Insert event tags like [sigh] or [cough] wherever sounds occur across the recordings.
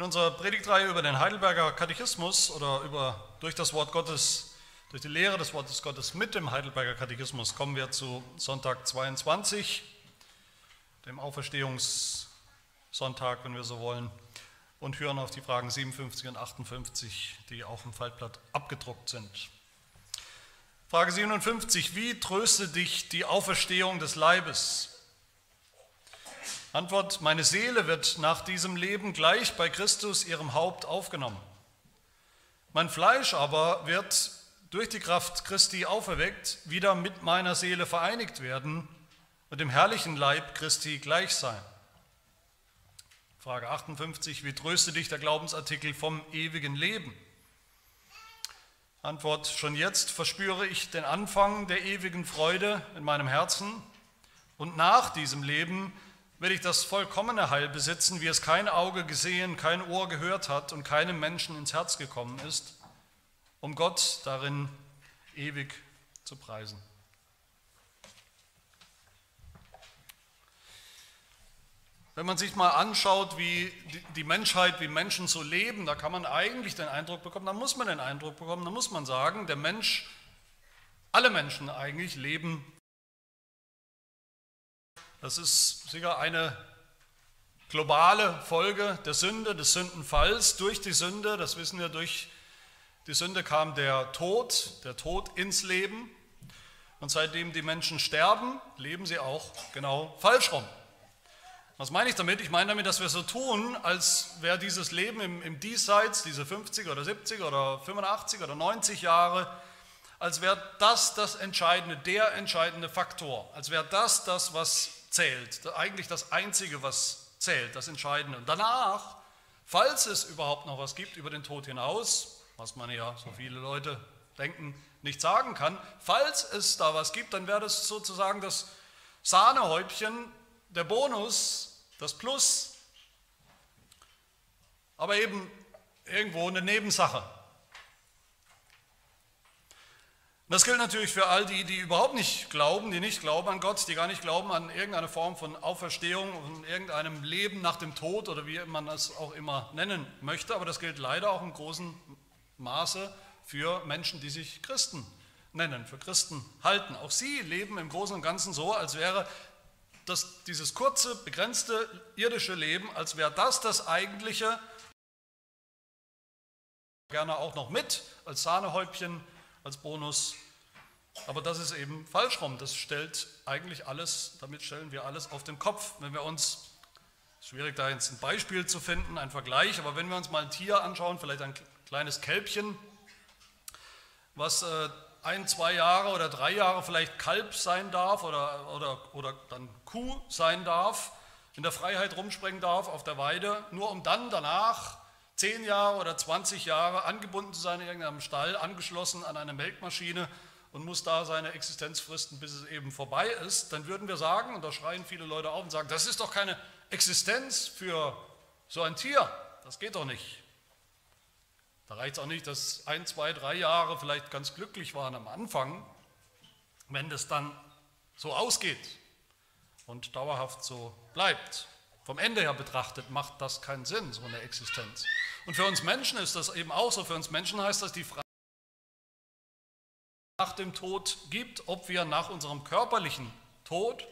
In unserer Predigtreihe über den Heidelberger Katechismus oder über durch das Wort Gottes, durch die Lehre des Wortes Gottes mit dem Heidelberger Katechismus kommen wir zu Sonntag 22, dem Auferstehungssonntag, wenn wir so wollen, und hören auf die Fragen 57 und 58, die auch im Faltblatt abgedruckt sind. Frage 57, wie tröstet dich die Auferstehung des Leibes? Antwort, meine Seele wird nach diesem Leben gleich bei Christus, ihrem Haupt, aufgenommen. Mein Fleisch aber wird durch die Kraft Christi auferweckt, wieder mit meiner Seele vereinigt werden und dem herrlichen Leib Christi gleich sein. Frage 58, wie tröste dich der Glaubensartikel vom ewigen Leben? Antwort, schon jetzt verspüre ich den Anfang der ewigen Freude in meinem Herzen und nach diesem Leben will ich das vollkommene Heil besitzen, wie es kein Auge gesehen, kein Ohr gehört hat und keinem Menschen ins Herz gekommen ist, um Gott darin ewig zu preisen. Wenn man sich mal anschaut, wie die Menschheit, wie Menschen so leben, da kann man eigentlich den Eindruck bekommen, da muss man den Eindruck bekommen, da muss man sagen, der Mensch, alle Menschen eigentlich leben das ist sicher eine globale Folge der Sünde, des Sündenfalls. Durch die Sünde, das wissen wir, durch die Sünde kam der Tod, der Tod ins Leben. Und seitdem die Menschen sterben, leben sie auch genau falsch rum. Was meine ich damit? Ich meine damit, dass wir so tun, als wäre dieses Leben im, im Diesseits, diese 50 oder 70 oder 85 oder 90 Jahre, als wäre das das entscheidende, der entscheidende Faktor, als wäre das das, was zählt, eigentlich das Einzige, was zählt, das Entscheidende. Und danach, falls es überhaupt noch was gibt über den Tod hinaus, was man ja, so viele Leute denken, nicht sagen kann, falls es da was gibt, dann wäre das sozusagen das Sahnehäubchen, der Bonus, das Plus, aber eben irgendwo eine Nebensache. Das gilt natürlich für all die, die überhaupt nicht glauben, die nicht glauben an Gott, die gar nicht glauben an irgendeine Form von Auferstehung, an irgendeinem Leben nach dem Tod oder wie man das auch immer nennen möchte. Aber das gilt leider auch im großen Maße für Menschen, die sich Christen nennen, für Christen halten. Auch sie leben im Großen und Ganzen so, als wäre das, dieses kurze, begrenzte irdische Leben, als wäre das das eigentliche, gerne auch noch mit als Sahnehäubchen als Bonus. Aber das ist eben falsch rum. Das stellt eigentlich alles, damit stellen wir alles auf den Kopf. Wenn wir uns, schwierig da jetzt ein Beispiel zu finden, ein Vergleich, aber wenn wir uns mal ein Tier anschauen, vielleicht ein kleines Kälbchen, was äh, ein, zwei Jahre oder drei Jahre vielleicht Kalb sein darf oder, oder, oder dann Kuh sein darf, in der Freiheit rumspringen darf auf der Weide, nur um dann danach 10 Jahre oder 20 Jahre angebunden zu sein in irgendeinem Stall, angeschlossen an eine Melkmaschine und muss da seine Existenz fristen, bis es eben vorbei ist, dann würden wir sagen, und da schreien viele Leute auf und sagen, das ist doch keine Existenz für so ein Tier, das geht doch nicht. Da reicht es auch nicht, dass ein, zwei, drei Jahre vielleicht ganz glücklich waren am Anfang, wenn das dann so ausgeht und dauerhaft so bleibt. Vom Ende her betrachtet macht das keinen Sinn, so eine Existenz. Und für uns Menschen ist das eben auch so. Für uns Menschen heißt das die Frage nach dem Tod gibt, ob wir nach unserem körperlichen Tod,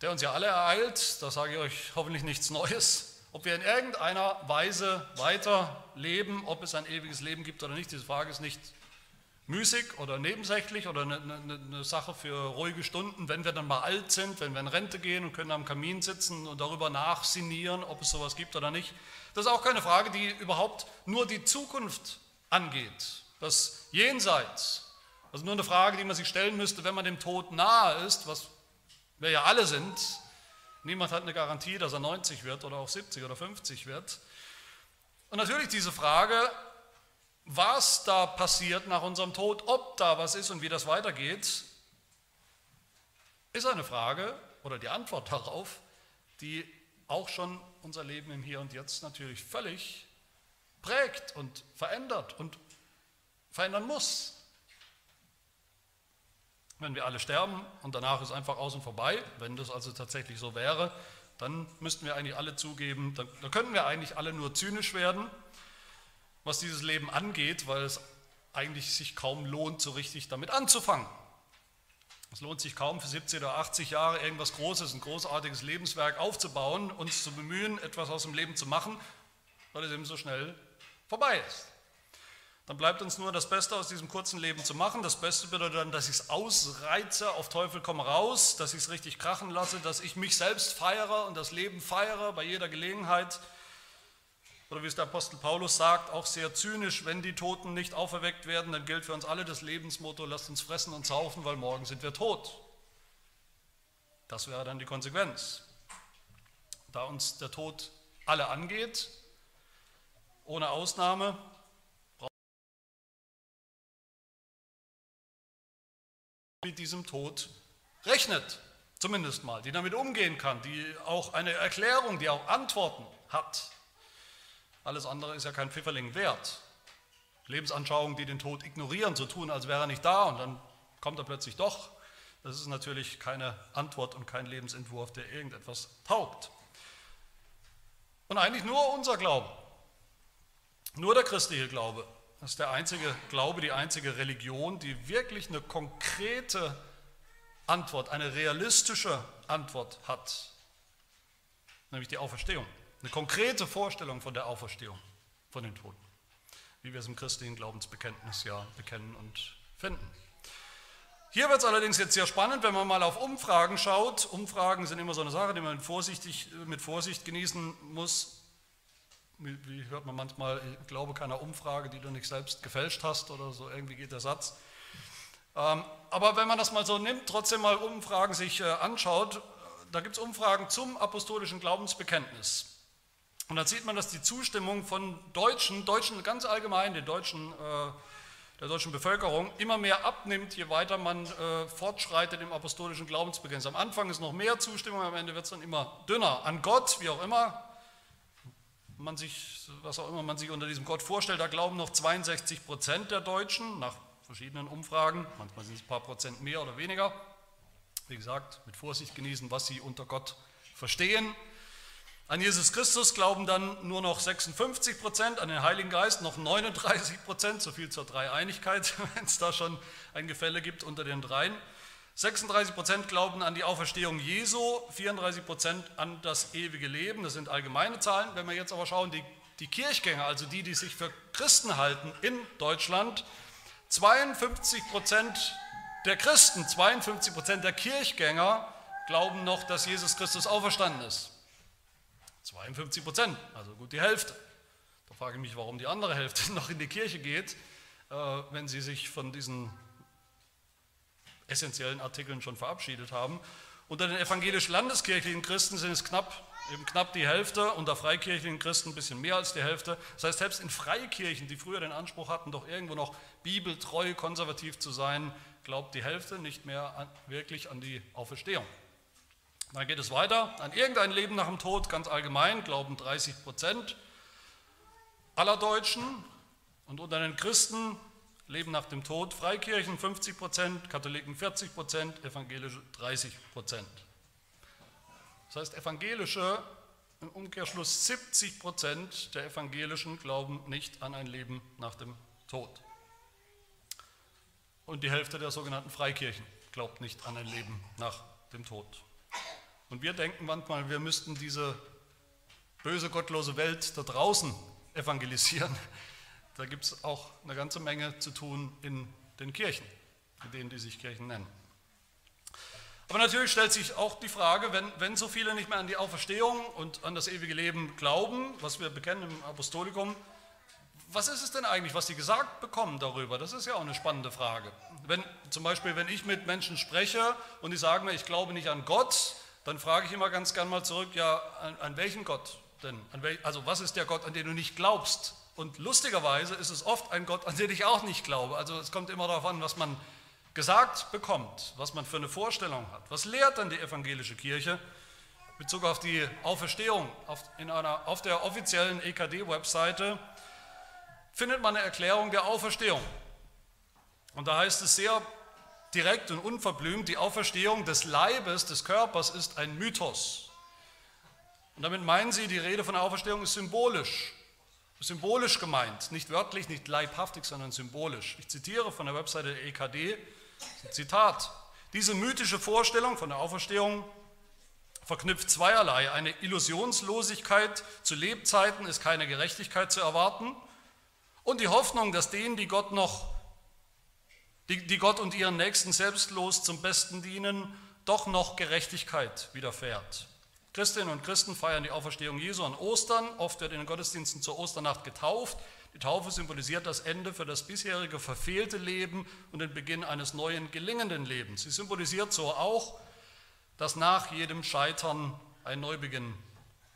der uns ja alle ereilt, da sage ich euch hoffentlich nichts Neues, ob wir in irgendeiner Weise weiter leben, ob es ein ewiges Leben gibt oder nicht, diese Frage ist nicht müßig oder nebensächlich oder eine, eine, eine, Sache für ruhige Stunden, wenn wir dann mal alt sind, wenn wir in Rente gehen und können am Kamin sitzen und darüber nachsinieren, ob es sowas gibt oder nicht. Das ist auch keine Frage, die überhaupt nur die Zukunft angeht, das Jenseits. Also nur eine Frage, die man sich stellen müsste, wenn man dem Tod nahe ist, was wir ja alle sind. Niemand hat eine Garantie, dass er 90 wird oder auch 70 oder 50 wird. Und natürlich diese Frage, was da passiert nach unserem Tod, ob da was ist und wie das weitergeht, ist eine Frage oder die Antwort [laughs] darauf, die auch schon unser Leben im Hier und Jetzt natürlich völlig prägt und verändert und verändern muss. Wenn wir alle sterben und danach ist einfach aus und vorbei, wenn das also tatsächlich so wäre, dann müssten wir eigentlich alle zugeben, da, da könnten wir eigentlich alle nur zynisch werden, was dieses Leben angeht, weil es eigentlich sich kaum lohnt, so richtig damit anzufangen. Es lohnt sich kaum für 70 oder 80 Jahre irgendwas Großes, ein großartiges Lebenswerk aufzubauen, uns zu bemühen, etwas aus dem Leben zu machen, weil es eben so schnell vorbei ist. Dann bleibt uns nur das Beste aus diesem kurzen Leben zu machen. Das Beste bedeutet dann, dass ich es ausreize, auf Teufel komm raus, dass ich es richtig krachen lasse, dass ich mich selbst feiere und das Leben feiere bei jeder Gelegenheit. Oder wie es der Apostel Paulus sagt, auch sehr zynisch, wenn die Toten nicht auferweckt werden, dann gilt für uns alle das Lebensmotto, lasst uns fressen und saufen, weil morgen sind wir tot. Das wäre dann die Konsequenz. Da uns der Tod alle angeht, ohne Ausnahme, mit diesem Tod rechnet, zumindest mal, die damit umgehen kann, die auch eine Erklärung, die auch Antworten hat. Alles andere ist ja kein Pfifferling wert. Lebensanschauungen, die den Tod ignorieren, so tun, als wäre er nicht da und dann kommt er plötzlich doch. Das ist natürlich keine Antwort und kein Lebensentwurf, der irgendetwas taugt. Und eigentlich nur unser Glaube, nur der christliche Glaube das ist der einzige Glaube, die einzige Religion, die wirklich eine konkrete Antwort, eine realistische Antwort hat, nämlich die Auferstehung. Eine konkrete Vorstellung von der Auferstehung von den Toten, wie wir es im christlichen Glaubensbekenntnis ja bekennen und finden. Hier wird es allerdings jetzt sehr spannend, wenn man mal auf Umfragen schaut. Umfragen sind immer so eine Sache, die man vorsichtig, mit Vorsicht genießen muss wie hört man manchmal, ich glaube keiner Umfrage, die du nicht selbst gefälscht hast oder so, irgendwie geht der Satz. Ähm, aber wenn man das mal so nimmt, trotzdem mal Umfragen sich äh, anschaut, da gibt es Umfragen zum apostolischen Glaubensbekenntnis. Und da sieht man, dass die Zustimmung von Deutschen, Deutschen ganz allgemein, den Deutschen, äh, der deutschen Bevölkerung, immer mehr abnimmt, je weiter man äh, fortschreitet im apostolischen Glaubensbekenntnis. Am Anfang ist noch mehr Zustimmung, am Ende wird es dann immer dünner. An Gott, wie auch immer, man sich, was auch immer man sich unter diesem Gott vorstellt, da glauben noch 62 Prozent der Deutschen, nach verschiedenen Umfragen, manchmal sind es ein paar Prozent mehr oder weniger. Wie gesagt, mit Vorsicht genießen, was sie unter Gott verstehen. An Jesus Christus glauben dann nur noch 56 Prozent, an den Heiligen Geist noch 39 Prozent, so viel zur Dreieinigkeit, [laughs] wenn es da schon ein Gefälle gibt unter den Dreien. 36 Prozent glauben an die Auferstehung Jesu, 34 Prozent an das ewige Leben. Das sind allgemeine Zahlen. Wenn wir jetzt aber schauen, die, die Kirchgänger, also die, die sich für Christen halten in Deutschland, 52 Prozent der Christen, 52 Prozent der Kirchgänger glauben noch, dass Jesus Christus auferstanden ist. 52 Prozent, also gut die Hälfte. Da frage ich mich, warum die andere Hälfte [laughs] noch in die Kirche geht, äh, wenn sie sich von diesen essentiellen Artikeln schon verabschiedet haben. Unter den evangelisch-landeskirchlichen Christen sind es knapp, eben knapp die Hälfte, unter freikirchlichen Christen ein bisschen mehr als die Hälfte. Das heißt, selbst in Freikirchen, die früher den Anspruch hatten, doch irgendwo noch bibeltreu konservativ zu sein, glaubt die Hälfte nicht mehr wirklich an die Auferstehung. Dann geht es weiter. An irgendein Leben nach dem Tod, ganz allgemein, glauben 30 Prozent aller Deutschen. Und unter den Christen Leben nach dem Tod, Freikirchen 50 Prozent, Katholiken 40 Prozent, Evangelische 30 Prozent. Das heißt, Evangelische, im Umkehrschluss 70 Prozent der Evangelischen glauben nicht an ein Leben nach dem Tod. Und die Hälfte der sogenannten Freikirchen glaubt nicht an ein Leben nach dem Tod. Und wir denken manchmal, wir müssten diese böse, gottlose Welt da draußen evangelisieren. Da gibt es auch eine ganze Menge zu tun in den Kirchen, in denen die sich Kirchen nennen. Aber natürlich stellt sich auch die Frage, wenn, wenn so viele nicht mehr an die Auferstehung und an das ewige Leben glauben, was wir bekennen im Apostolikum, was ist es denn eigentlich, was sie gesagt bekommen darüber? Das ist ja auch eine spannende Frage. Wenn, zum Beispiel, wenn ich mit Menschen spreche und die sagen mir, ich glaube nicht an Gott, dann frage ich immer ganz gern mal zurück, ja, an, an welchen Gott denn? Wel, also was ist der Gott, an den du nicht glaubst? Und lustigerweise ist es oft ein Gott, an den ich auch nicht glaube. Also es kommt immer darauf an, was man gesagt bekommt, was man für eine Vorstellung hat. Was lehrt dann die evangelische Kirche in Bezug auf die Auferstehung? Auf, in einer, auf der offiziellen EKD-Webseite findet man eine Erklärung der Auferstehung. Und da heißt es sehr direkt und unverblümt, die Auferstehung des Leibes, des Körpers ist ein Mythos. Und damit meinen sie, die Rede von der Auferstehung ist symbolisch. Symbolisch gemeint, nicht wörtlich, nicht leibhaftig, sondern symbolisch. Ich zitiere von der Webseite der EKD, Zitat, diese mythische Vorstellung von der Auferstehung verknüpft zweierlei. Eine Illusionslosigkeit, zu Lebzeiten ist keine Gerechtigkeit zu erwarten und die Hoffnung, dass denen, die Gott noch, die, die Gott und ihren Nächsten selbstlos zum Besten dienen, doch noch Gerechtigkeit widerfährt. Christinnen und Christen feiern die Auferstehung Jesu an Ostern. Oft wird in den Gottesdiensten zur Osternacht getauft. Die Taufe symbolisiert das Ende für das bisherige verfehlte Leben und den Beginn eines neuen gelingenden Lebens. Sie symbolisiert so auch, dass nach jedem Scheitern ein Neubeginn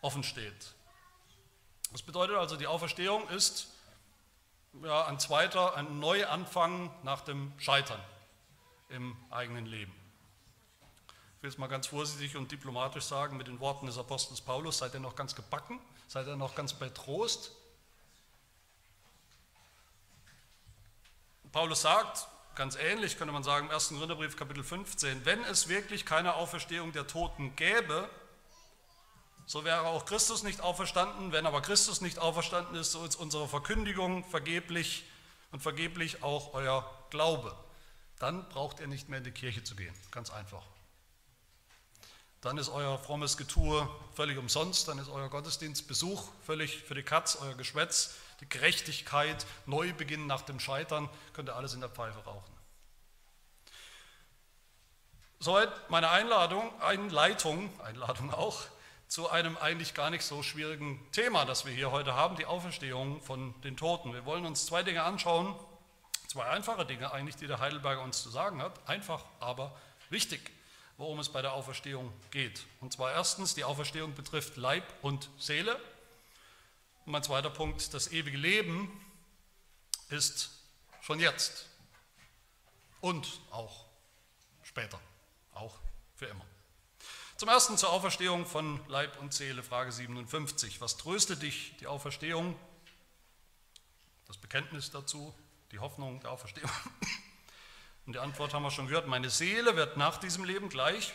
offen steht. Das bedeutet also, die Auferstehung ist ja, ein zweiter, ein Neuanfang nach dem Scheitern im eigenen Leben. Ich will es mal ganz vorsichtig und diplomatisch sagen mit den Worten des Apostels Paulus, seid ihr noch ganz gebacken, seid ihr noch ganz bei Trost. Paulus sagt, ganz ähnlich könnte man sagen, im 1. Gründerbrief Kapitel 15, wenn es wirklich keine Auferstehung der Toten gäbe, so wäre auch Christus nicht auferstanden. Wenn aber Christus nicht auferstanden ist, so ist unsere Verkündigung vergeblich und vergeblich auch euer Glaube. Dann braucht ihr nicht mehr in die Kirche zu gehen. Ganz einfach dann ist euer frommes Getue völlig umsonst, dann ist euer Gottesdienstbesuch völlig für die Katz, euer Geschwätz, die Gerechtigkeit, Neubeginn nach dem Scheitern, könnt ihr alles in der Pfeife rauchen. Soweit meine Einladung, Einleitung, Einladung auch, zu einem eigentlich gar nicht so schwierigen Thema, das wir hier heute haben, die Auferstehung von den Toten. Wir wollen uns zwei Dinge anschauen, zwei einfache Dinge eigentlich, die der Heidelberger uns zu sagen hat, einfach, aber wichtig worum es bei der Auferstehung geht. Und zwar erstens, die Auferstehung betrifft Leib und Seele. Und mein zweiter Punkt, das ewige Leben ist schon jetzt und auch später, auch für immer. Zum ersten zur Auferstehung von Leib und Seele, Frage 57. Was tröstet dich die Auferstehung? Das Bekenntnis dazu, die Hoffnung der Auferstehung. [laughs] Und die Antwort haben wir schon gehört, meine Seele wird nach diesem Leben gleich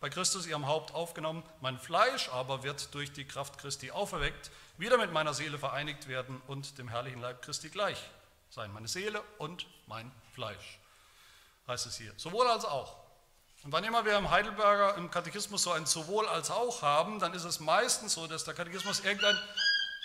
bei Christus ihrem Haupt aufgenommen, mein Fleisch aber wird durch die Kraft Christi auferweckt, wieder mit meiner Seele vereinigt werden und dem herrlichen Leib Christi gleich sein. Meine Seele und mein Fleisch, heißt es hier. Sowohl als auch. Und wann immer wir im Heidelberger im Katechismus so ein sowohl als auch haben, dann ist es meistens so, dass der Katechismus irgendein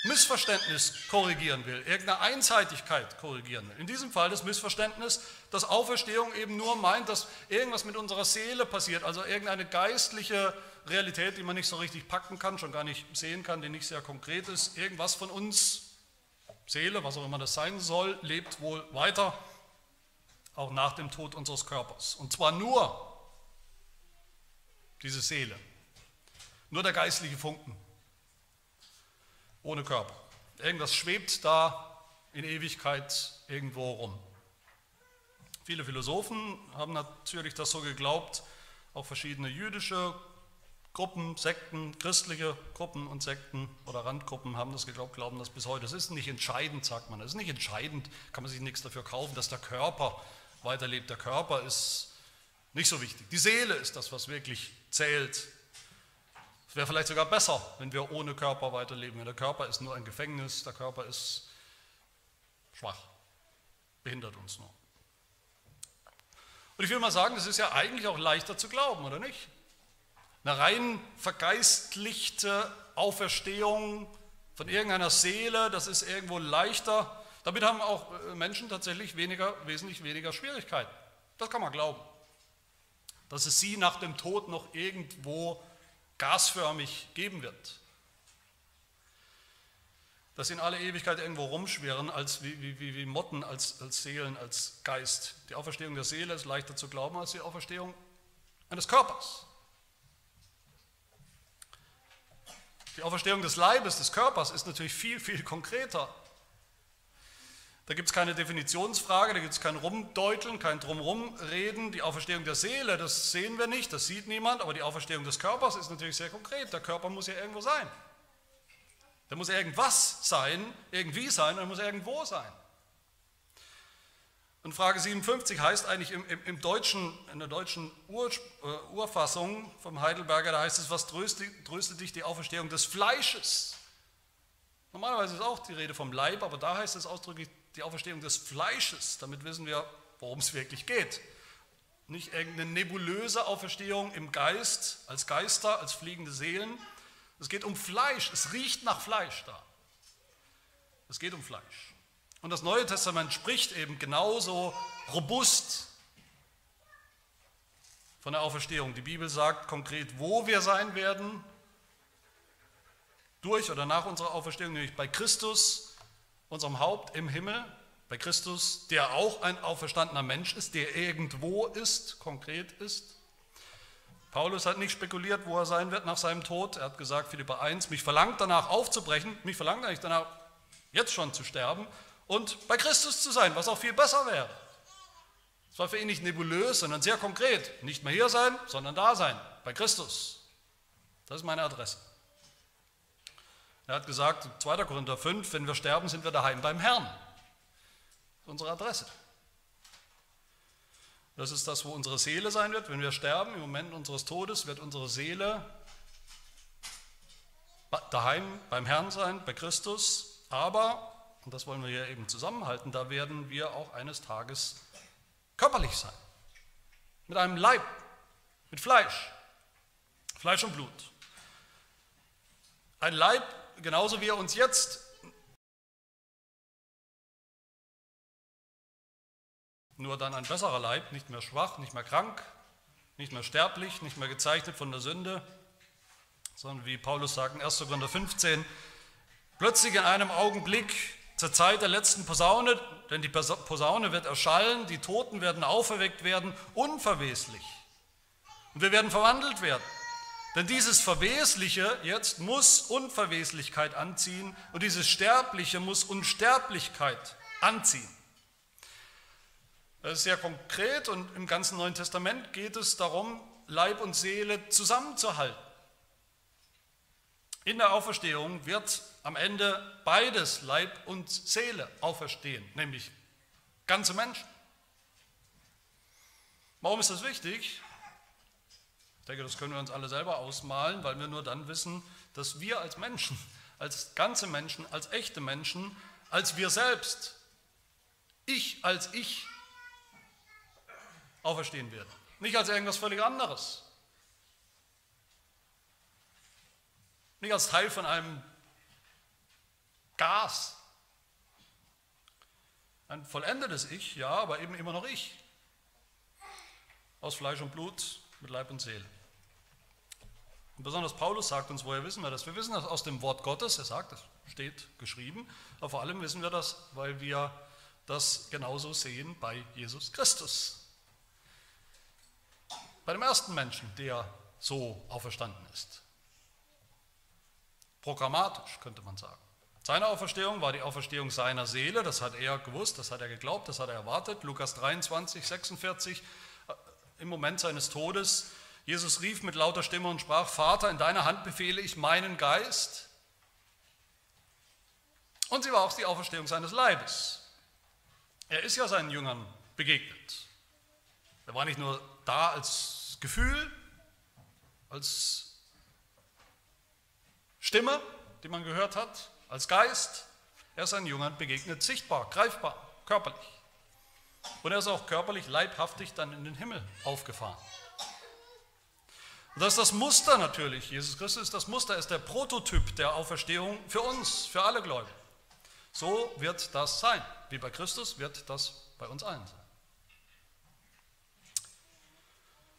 Missverständnis korrigieren will, irgendeine Einseitigkeit korrigieren will. In diesem Fall das Missverständnis, dass Auferstehung eben nur meint, dass irgendwas mit unserer Seele passiert, also irgendeine geistliche Realität, die man nicht so richtig packen kann, schon gar nicht sehen kann, die nicht sehr konkret ist. Irgendwas von uns, Seele, was auch immer das sein soll, lebt wohl weiter, auch nach dem Tod unseres Körpers. Und zwar nur diese Seele, nur der geistliche Funken ohne Körper. Irgendwas schwebt da in Ewigkeit irgendwo rum. Viele Philosophen haben natürlich das so geglaubt, auch verschiedene jüdische Gruppen, Sekten, christliche Gruppen und Sekten oder Randgruppen haben das geglaubt, glauben das bis heute. Es ist nicht entscheidend, sagt man. Es ist nicht entscheidend, kann man sich nichts dafür kaufen, dass der Körper weiterlebt. Der Körper ist nicht so wichtig. Die Seele ist das, was wirklich zählt es wäre vielleicht sogar besser, wenn wir ohne Körper weiterleben. Der Körper ist nur ein Gefängnis, der Körper ist schwach, behindert uns nur. Und ich will mal sagen, das ist ja eigentlich auch leichter zu glauben, oder nicht? Eine rein vergeistlichte Auferstehung von irgendeiner Seele, das ist irgendwo leichter. Damit haben auch äh, Menschen tatsächlich weniger, wesentlich weniger Schwierigkeiten. Das kann man glauben. Dass es sie nach dem Tod noch irgendwo gasförmig geben wird. Dass sie in alle Ewigkeit irgendwo rumschwirren, als wie, wie, wie Motten, als, als Seelen, als Geist. Die Auferstehung der Seele ist leichter zu glauben als die Auferstehung eines Körpers. Die Auferstehung des Leibes, des Körpers ist natürlich viel, viel konkreter. Da gibt es keine Definitionsfrage, da gibt es kein Rumdeuteln, kein Drumrumreden. Die Auferstehung der Seele, das sehen wir nicht, das sieht niemand, aber die Auferstehung des Körpers ist natürlich sehr konkret. Der Körper muss ja irgendwo sein. Der muss irgendwas sein, irgendwie sein, und er muss irgendwo sein. Und Frage 57 heißt eigentlich im, im, im deutschen, in der deutschen Ur, äh, Urfassung vom Heidelberger, da heißt es, was tröstet, tröstet dich die Auferstehung des Fleisches? Normalerweise ist auch die Rede vom Leib, aber da heißt es ausdrücklich die Auferstehung des Fleisches. Damit wissen wir, worum es wirklich geht. Nicht irgendeine nebulöse Auferstehung im Geist, als Geister, als fliegende Seelen. Es geht um Fleisch. Es riecht nach Fleisch da. Es geht um Fleisch. Und das Neue Testament spricht eben genauso robust von der Auferstehung. Die Bibel sagt konkret, wo wir sein werden, durch oder nach unserer Auferstehung, nämlich bei Christus, unserem Haupt im Himmel, bei Christus, der auch ein auferstandener Mensch ist, der irgendwo ist, konkret ist. Paulus hat nicht spekuliert, wo er sein wird nach seinem Tod. Er hat gesagt, Philippa 1, mich verlangt danach aufzubrechen, mich verlangt eigentlich danach jetzt schon zu sterben und bei Christus zu sein, was auch viel besser wäre. Es war für ihn nicht nebulös, sondern sehr konkret. Nicht mehr hier sein, sondern da sein, bei Christus. Das ist meine Adresse. Er hat gesagt, 2. Korinther 5, wenn wir sterben, sind wir daheim beim Herrn. Das ist unsere Adresse. Das ist das, wo unsere Seele sein wird. Wenn wir sterben, im Moment unseres Todes, wird unsere Seele daheim beim Herrn sein, bei Christus. Aber und das wollen wir hier eben zusammenhalten, da werden wir auch eines Tages körperlich sein. Mit einem Leib, mit Fleisch, Fleisch und Blut. Ein Leib, genauso wie er uns jetzt nur dann ein besserer Leib, nicht mehr schwach, nicht mehr krank, nicht mehr sterblich, nicht mehr gezeichnet von der Sünde, sondern wie Paulus sagt in 1. Korinther 15, plötzlich in einem Augenblick zur Zeit der letzten Posaune, denn die Posaune wird erschallen, die Toten werden auferweckt werden, unverweslich. Und wir werden verwandelt werden. Denn dieses Verwesliche jetzt muss Unverweslichkeit anziehen und dieses Sterbliche muss Unsterblichkeit anziehen. Das ist sehr konkret und im ganzen Neuen Testament geht es darum, Leib und Seele zusammenzuhalten. In der Auferstehung wird am Ende beides, Leib und Seele, auferstehen, nämlich ganze Menschen. Warum ist das wichtig? Denke, das können wir uns alle selber ausmalen, weil wir nur dann wissen, dass wir als Menschen, als ganze Menschen, als echte Menschen, als wir selbst, ich als ich, auferstehen werden. Nicht als irgendwas völlig anderes. Nicht als Teil von einem Gas. Ein vollendetes Ich, ja, aber eben immer noch ich. Aus Fleisch und Blut, mit Leib und Seele. Und besonders Paulus sagt uns, woher wissen wir das? Wir wissen das aus dem Wort Gottes, er sagt, das steht geschrieben, aber vor allem wissen wir das, weil wir das genauso sehen bei Jesus Christus. Bei dem ersten Menschen, der so auferstanden ist. Programmatisch könnte man sagen. Seine Auferstehung war die Auferstehung seiner Seele, das hat er gewusst, das hat er geglaubt, das hat er erwartet. Lukas 23, 46, äh, im Moment seines Todes, Jesus rief mit lauter Stimme und sprach, Vater, in deiner Hand befehle ich meinen Geist. Und sie war auch die Auferstehung seines Leibes. Er ist ja seinen Jüngern begegnet. Er war nicht nur da als Gefühl, als Stimme, die man gehört hat, als Geist. Er ist seinen Jüngern begegnet, sichtbar, greifbar, körperlich. Und er ist auch körperlich, leibhaftig dann in den Himmel aufgefahren. Und das ist das Muster natürlich. Jesus Christus ist das Muster, ist der Prototyp der Auferstehung für uns, für alle Gläubigen. So wird das sein. Wie bei Christus wird das bei uns allen sein.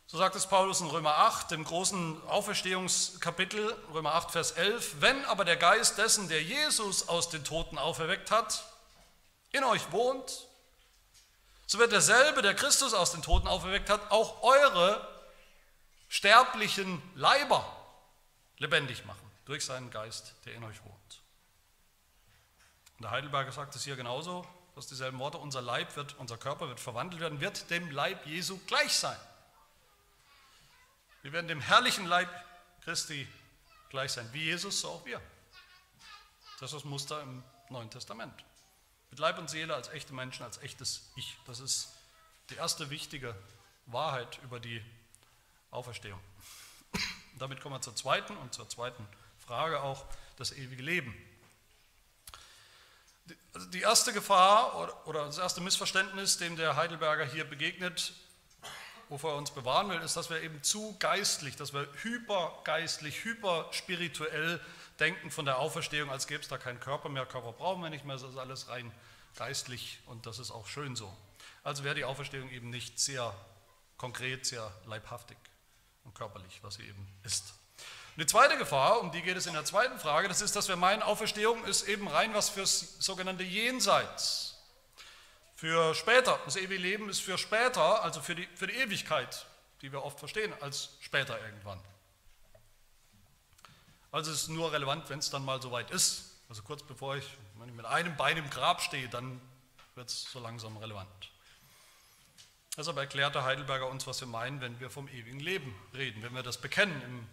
So sagt es Paulus in Römer 8, dem großen Auferstehungskapitel, Römer 8, Vers 11. Wenn aber der Geist dessen, der Jesus aus den Toten auferweckt hat, in euch wohnt, so wird derselbe, der Christus aus den Toten auferweckt hat, auch eure sterblichen Leiber lebendig machen, durch seinen Geist, der in euch wohnt. Und der Heidelberger sagt es hier genauso, dass dieselben Worte, unser Leib wird, unser Körper wird verwandelt werden, wird dem Leib Jesu gleich sein. Wir werden dem herrlichen Leib Christi gleich sein. Wie Jesus, so auch wir. Das ist das Muster im Neuen Testament. Mit Leib und Seele als echte Menschen, als echtes Ich. Das ist die erste wichtige Wahrheit über die Auferstehung. Damit kommen wir zur zweiten und zur zweiten Frage auch, das ewige Leben. Also die erste Gefahr oder das erste Missverständnis, dem der Heidelberger hier begegnet, wovor er uns bewahren will, ist, dass wir eben zu geistlich, dass wir hypergeistlich, hyperspirituell denken von der Auferstehung, als gäbe es da keinen Körper mehr. Körper brauchen wir nicht mehr, das ist alles rein geistlich und das ist auch schön so. Also wäre die Auferstehung eben nicht sehr konkret, sehr leibhaftig und körperlich, was sie eben ist. Und die zweite Gefahr, um die geht es in der zweiten Frage, das ist, dass wir meinen, Auferstehung ist eben rein was fürs sogenannte Jenseits, für später. Das ewige Leben ist für später, also für die, für die Ewigkeit, die wir oft verstehen als später irgendwann. Also es ist nur relevant, wenn es dann mal soweit ist. Also kurz bevor ich, wenn ich mit einem Bein im Grab stehe, dann wird es so langsam relevant. Deshalb erklärt der Heidelberger uns, was wir meinen, wenn wir vom ewigen Leben reden, wenn wir das bekennen im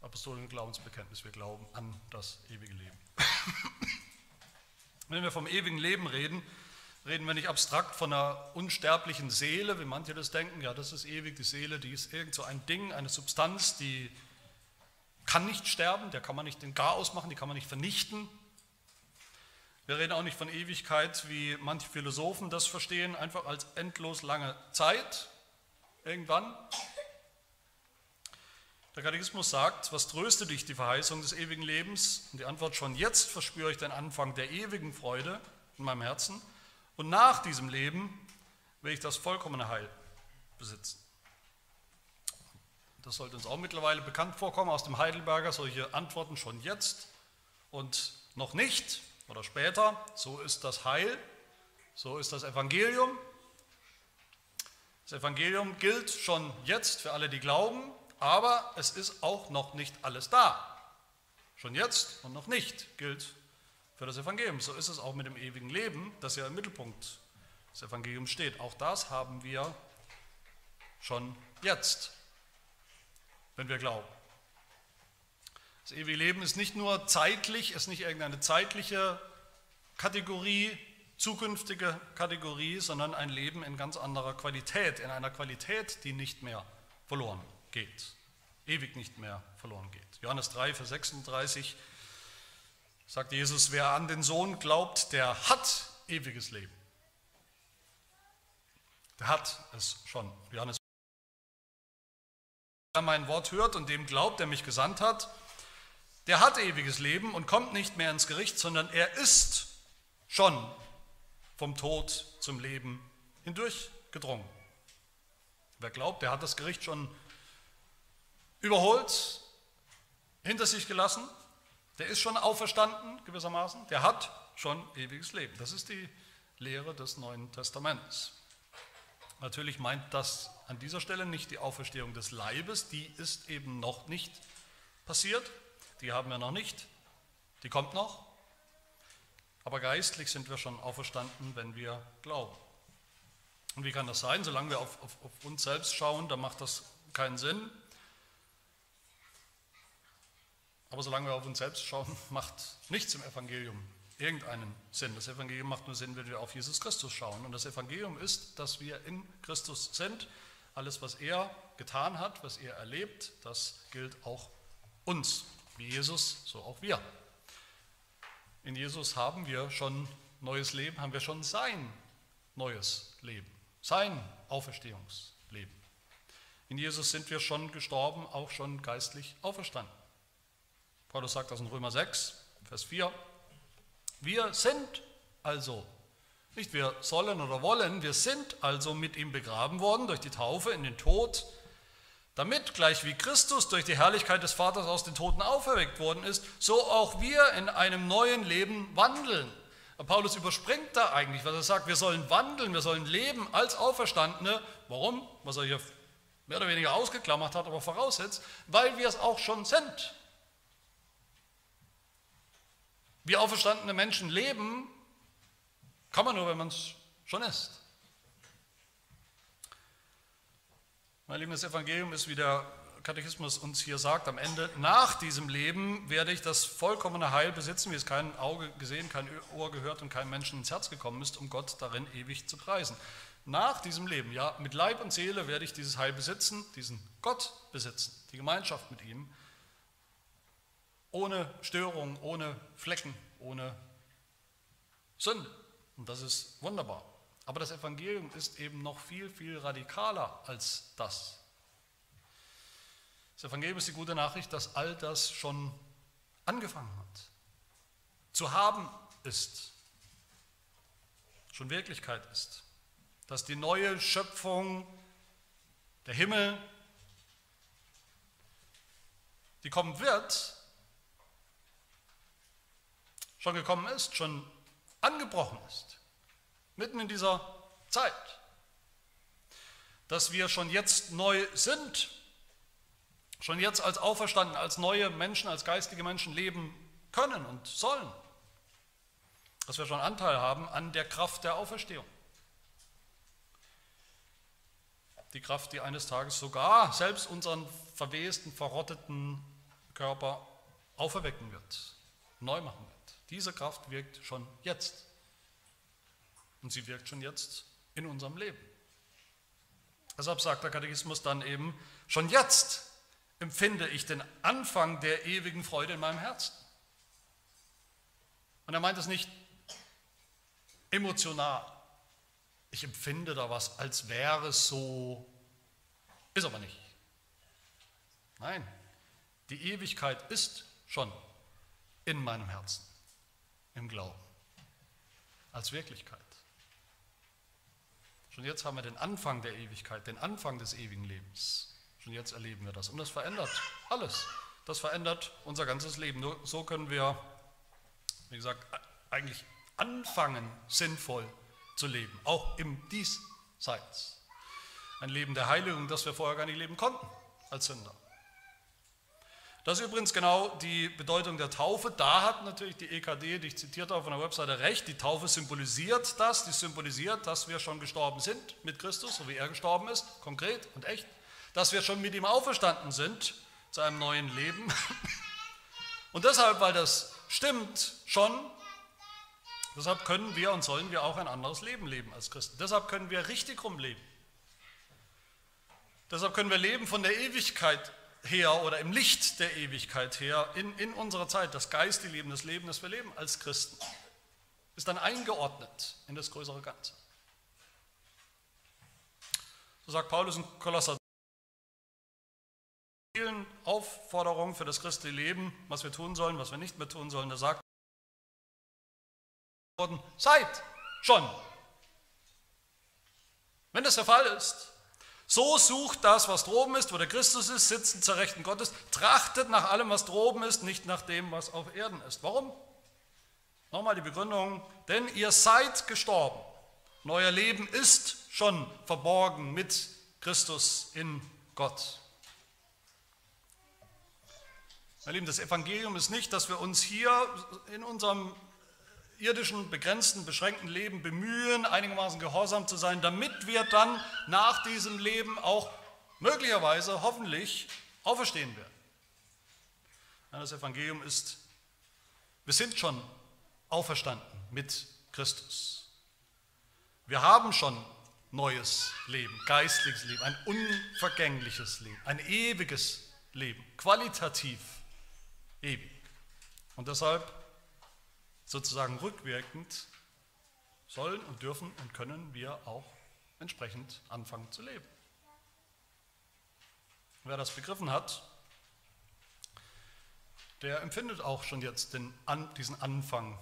apostolischen Glaubensbekenntnis. Wir glauben an das ewige Leben. wenn wir vom ewigen Leben reden, reden wir nicht abstrakt von einer unsterblichen Seele, wie manche das denken. Ja, das ist ewig, die Seele, die ist irgend so ein Ding, eine Substanz, die kann nicht sterben, der kann man nicht den Chaos machen, die kann man nicht vernichten. Wir reden auch nicht von Ewigkeit, wie manche Philosophen das verstehen, einfach als endlos lange Zeit, irgendwann. Der Katechismus sagt, was tröstet dich die Verheißung des ewigen Lebens? Und die Antwort, schon jetzt verspüre ich den Anfang der ewigen Freude in meinem Herzen. Und nach diesem Leben will ich das vollkommene Heil besitzen. Das sollte uns auch mittlerweile bekannt vorkommen aus dem Heidelberger, solche Antworten schon jetzt und noch nicht oder später. So ist das Heil, so ist das Evangelium. Das Evangelium gilt schon jetzt für alle, die glauben, aber es ist auch noch nicht alles da. Schon jetzt und noch nicht gilt für das Evangelium. So ist es auch mit dem ewigen Leben, das ja im Mittelpunkt des Evangeliums steht. Auch das haben wir schon jetzt wenn wir glauben. Das ewige Leben ist nicht nur zeitlich, ist nicht irgendeine zeitliche Kategorie, zukünftige Kategorie, sondern ein Leben in ganz anderer Qualität, in einer Qualität, die nicht mehr verloren geht, ewig nicht mehr verloren geht. Johannes 3, Vers 36 sagt Jesus, wer an den Sohn glaubt, der hat ewiges Leben. Der hat es schon. Johannes Wer mein Wort hört und dem glaubt, der mich gesandt hat, der hat ewiges Leben und kommt nicht mehr ins Gericht, sondern er ist schon vom Tod zum Leben hindurchgedrungen. Wer glaubt, der hat das Gericht schon überholt, hinter sich gelassen, der ist schon auferstanden gewissermaßen, der hat schon ewiges Leben. Das ist die Lehre des Neuen Testaments. Natürlich meint das an dieser Stelle nicht die Auferstehung des Leibes, die ist eben noch nicht passiert, die haben wir noch nicht, die kommt noch. Aber geistlich sind wir schon auferstanden, wenn wir glauben. Und wie kann das sein? Solange wir auf, auf, auf uns selbst schauen, dann macht das keinen Sinn. Aber solange wir auf uns selbst schauen, [laughs] macht nichts im Evangelium irgendeinen Sinn. Das Evangelium macht nur Sinn, wenn wir auf Jesus Christus schauen. Und das Evangelium ist, dass wir in Christus sind. Alles, was er getan hat, was er erlebt, das gilt auch uns. Wie Jesus, so auch wir. In Jesus haben wir schon neues Leben, haben wir schon sein neues Leben, sein Auferstehungsleben. In Jesus sind wir schon gestorben, auch schon geistlich auferstanden. Paulus sagt das in Römer 6, Vers 4. Wir sind also, nicht wir sollen oder wollen, wir sind also mit ihm begraben worden durch die Taufe in den Tod, damit gleich wie Christus durch die Herrlichkeit des Vaters aus den Toten auferweckt worden ist, so auch wir in einem neuen Leben wandeln. Paulus überspringt da eigentlich, was er sagt, wir sollen wandeln, wir sollen leben als Auferstandene. Warum? Was er hier mehr oder weniger ausgeklammert hat, aber voraussetzt, weil wir es auch schon sind. Wie auferstandene Menschen leben, kann man nur, wenn man es schon ist. Mein Lieben, das Evangelium ist, wie der Katechismus uns hier sagt, am Ende, nach diesem Leben werde ich das vollkommene Heil besitzen, wie es kein Auge gesehen, kein Ohr gehört und kein Menschen ins Herz gekommen ist, um Gott darin ewig zu preisen. Nach diesem Leben, ja, mit Leib und Seele werde ich dieses Heil besitzen, diesen Gott besitzen, die Gemeinschaft mit ihm, ohne Störung, ohne Flecken, ohne Sünde. Und das ist wunderbar. Aber das Evangelium ist eben noch viel, viel radikaler als das. Das Evangelium ist die gute Nachricht, dass all das schon angefangen hat. Zu haben ist, schon Wirklichkeit ist. Dass die neue Schöpfung, der Himmel, die kommen wird, schon gekommen ist, schon angebrochen ist. Mitten in dieser Zeit. Dass wir schon jetzt neu sind schon jetzt als auferstanden, als neue Menschen, als geistige Menschen leben können und sollen. Dass wir schon Anteil haben an der Kraft der Auferstehung. Die Kraft, die eines Tages sogar selbst unseren verwesten, verrotteten Körper auferwecken wird, neu machen wird. Diese Kraft wirkt schon jetzt. Und sie wirkt schon jetzt in unserem Leben. Deshalb sagt der Katechismus dann eben, schon jetzt empfinde ich den Anfang der ewigen Freude in meinem Herzen. Und er meint es nicht emotional. Ich empfinde da was, als wäre es so, ist aber nicht. Nein, die Ewigkeit ist schon in meinem Herzen, im Glauben, als Wirklichkeit. Schon jetzt haben wir den Anfang der Ewigkeit, den Anfang des ewigen Lebens. Schon jetzt erleben wir das. Und das verändert alles. Das verändert unser ganzes Leben. Nur so können wir, wie gesagt, eigentlich anfangen, sinnvoll zu leben. Auch im Diesseits. Ein Leben der Heiligung, das wir vorher gar nicht leben konnten als Sünder. Das ist übrigens genau die Bedeutung der Taufe. Da hat natürlich die EKD, die ich zitiert habe von der Webseite, recht. Die Taufe symbolisiert das, die symbolisiert, dass wir schon gestorben sind mit Christus, so wie er gestorben ist, konkret und echt dass wir schon mit ihm auferstanden sind zu einem neuen Leben. [laughs] Und deshalb, weil das stimmt schon, deshalb können wir und sollen wir auch ein anderes Leben leben als Christen. Deshalb können wir richtig rumleben. Deshalb können wir leben von der Ewigkeit her oder im Licht der Ewigkeit her in, in unserer Zeit. Das geistige Leben, das Leben, das wir leben als Christen, ist dann eingeordnet in das größere Ganze. So sagt Paulus in Kolosser vielen Aufforderungen für das christliche Leben, was wir tun sollen, was wir nicht mehr tun sollen. Da sagt worden, seid schon. Wenn das der Fall ist, so sucht das, was droben ist, wo der Christus ist, sitzend zur Rechten Gottes, trachtet nach allem, was droben ist, nicht nach dem, was auf Erden ist. Warum? Nochmal die Begründung, denn ihr seid gestorben. Euer Leben ist schon verborgen mit Christus in Gott. Meine Lieben, das Evangelium ist nicht, dass wir uns hier in unserem irdischen, begrenzten, beschränkten Leben bemühen, einigermaßen gehorsam zu sein, damit wir dann nach diesem Leben auch möglicherweise, hoffentlich, auferstehen werden. Das Evangelium ist, wir sind schon auferstanden mit Christus. Wir haben schon neues Leben, geistliches Leben, ein unvergängliches Leben, ein ewiges Leben, qualitativ ewig. Und deshalb sozusagen rückwirkend sollen und dürfen und können wir auch entsprechend anfangen zu leben. Wer das begriffen hat, der empfindet auch schon jetzt den, diesen Anfang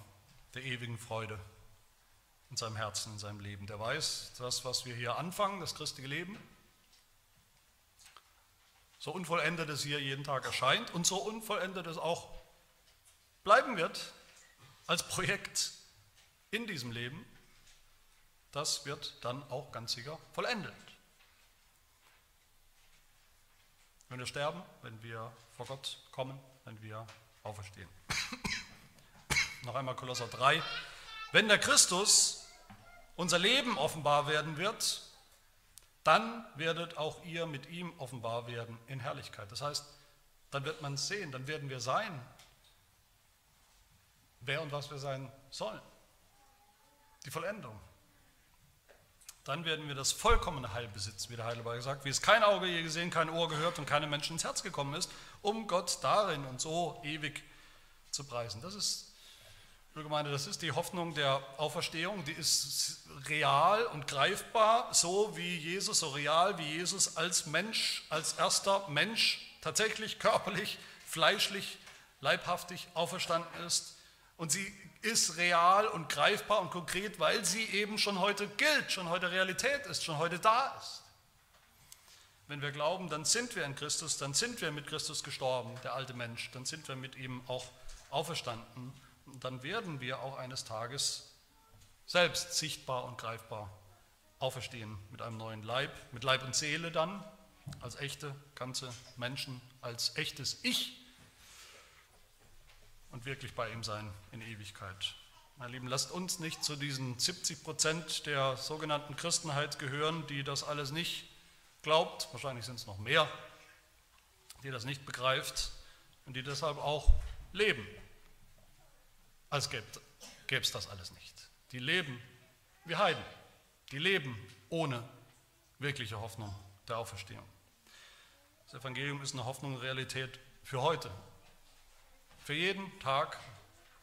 der ewigen Freude in seinem Herzen, in seinem Leben. Der weiß, das, was wir hier anfangen, das christliche Leben, so unvollendet es hier jeden Tag erscheint und so unvollendet es auch bleiben wird als Projekt in diesem Leben, das wird dann auch ganz sicher vollendet. Wenn wir sterben, wenn wir vor Gott kommen, wenn wir auferstehen. [coughs] Noch einmal Kolosser 3. Wenn der Christus unser Leben offenbar werden wird, dann werdet auch ihr mit ihm offenbar werden in Herrlichkeit. Das heißt, dann wird man sehen, dann werden wir sein, wer und was wir sein sollen. Die Vollendung. Dann werden wir das vollkommene Heil besitzen, wie der Heidelberger sagt, wie es kein Auge je gesehen, kein Ohr gehört und keinem Menschen ins Herz gekommen ist, um Gott darin und so ewig zu preisen. Das ist Liebe Gemeinde, das ist die Hoffnung der Auferstehung, die ist real und greifbar, so wie Jesus, so real wie Jesus als Mensch, als erster Mensch tatsächlich körperlich, fleischlich, leibhaftig auferstanden ist. Und sie ist real und greifbar und konkret, weil sie eben schon heute gilt, schon heute Realität ist, schon heute da ist. Wenn wir glauben, dann sind wir in Christus, dann sind wir mit Christus gestorben, der alte Mensch, dann sind wir mit ihm auch auferstanden und dann werden wir auch eines Tages selbst sichtbar und greifbar auferstehen mit einem neuen Leib, mit Leib und Seele dann, als echte, ganze Menschen, als echtes Ich und wirklich bei ihm sein in Ewigkeit. Meine Lieben, lasst uns nicht zu diesen 70 Prozent der sogenannten Christenheit gehören, die das alles nicht glaubt, wahrscheinlich sind es noch mehr, die das nicht begreift und die deshalb auch leben als gäbe es das alles nicht. Die leben wie Heiden. Die leben ohne wirkliche Hoffnung der Auferstehung. Das Evangelium ist eine Hoffnung, Realität für heute. Für jeden Tag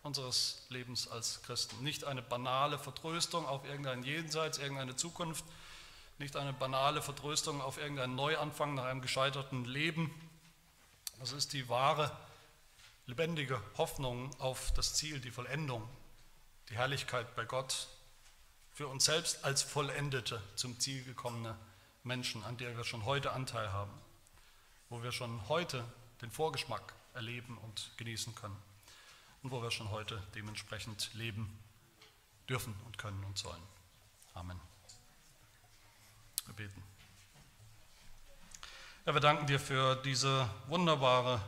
unseres Lebens als Christen. Nicht eine banale Vertröstung auf irgendein Jenseits, irgendeine Zukunft, nicht eine banale Vertröstung auf irgendeinen Neuanfang nach einem gescheiterten Leben. Das ist die wahre lebendige Hoffnung auf das Ziel, die Vollendung, die Herrlichkeit bei Gott, für uns selbst als vollendete, zum Ziel gekommene Menschen, an der wir schon heute Anteil haben, wo wir schon heute den Vorgeschmack erleben und genießen können und wo wir schon heute dementsprechend leben dürfen und können und sollen. Amen. Wir beten. Ja, wir danken dir für diese wunderbare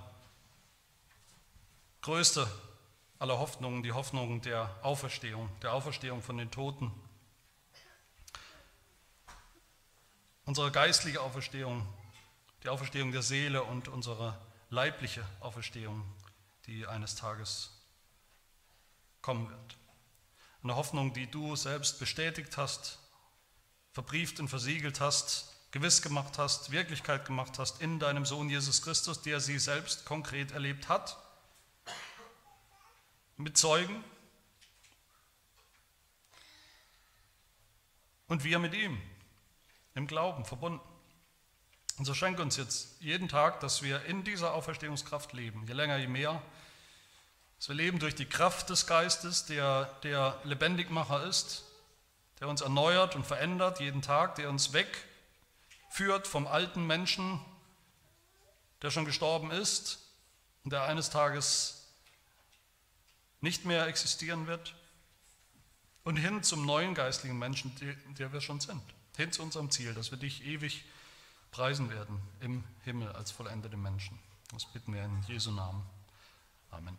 größte aller Hoffnungen, die Hoffnung der Auferstehung, der Auferstehung von den Toten. Unsere geistliche Auferstehung, die Auferstehung der Seele und unsere leibliche Auferstehung, die eines Tages kommen wird. Eine Hoffnung, die du selbst bestätigt hast, verbrieft und versiegelt hast, gewiss gemacht hast, Wirklichkeit gemacht hast in deinem Sohn Jesus Christus, der sie selbst konkret erlebt hat mit Zeugen und wir mit ihm im Glauben verbunden. Und so schenke uns jetzt jeden Tag, dass wir in dieser Auferstehungskraft leben, je länger, je mehr. Dass wir leben durch die Kraft des Geistes, der der Lebendigmacher ist, der uns erneuert und verändert jeden Tag, der uns wegführt vom alten Menschen, der schon gestorben ist und der eines Tages nicht mehr existieren wird und hin zum neuen geistlichen Menschen, der wir schon sind. Hin zu unserem Ziel, dass wir dich ewig preisen werden im Himmel als vollendete Menschen. Das bitten wir in Jesu Namen. Amen.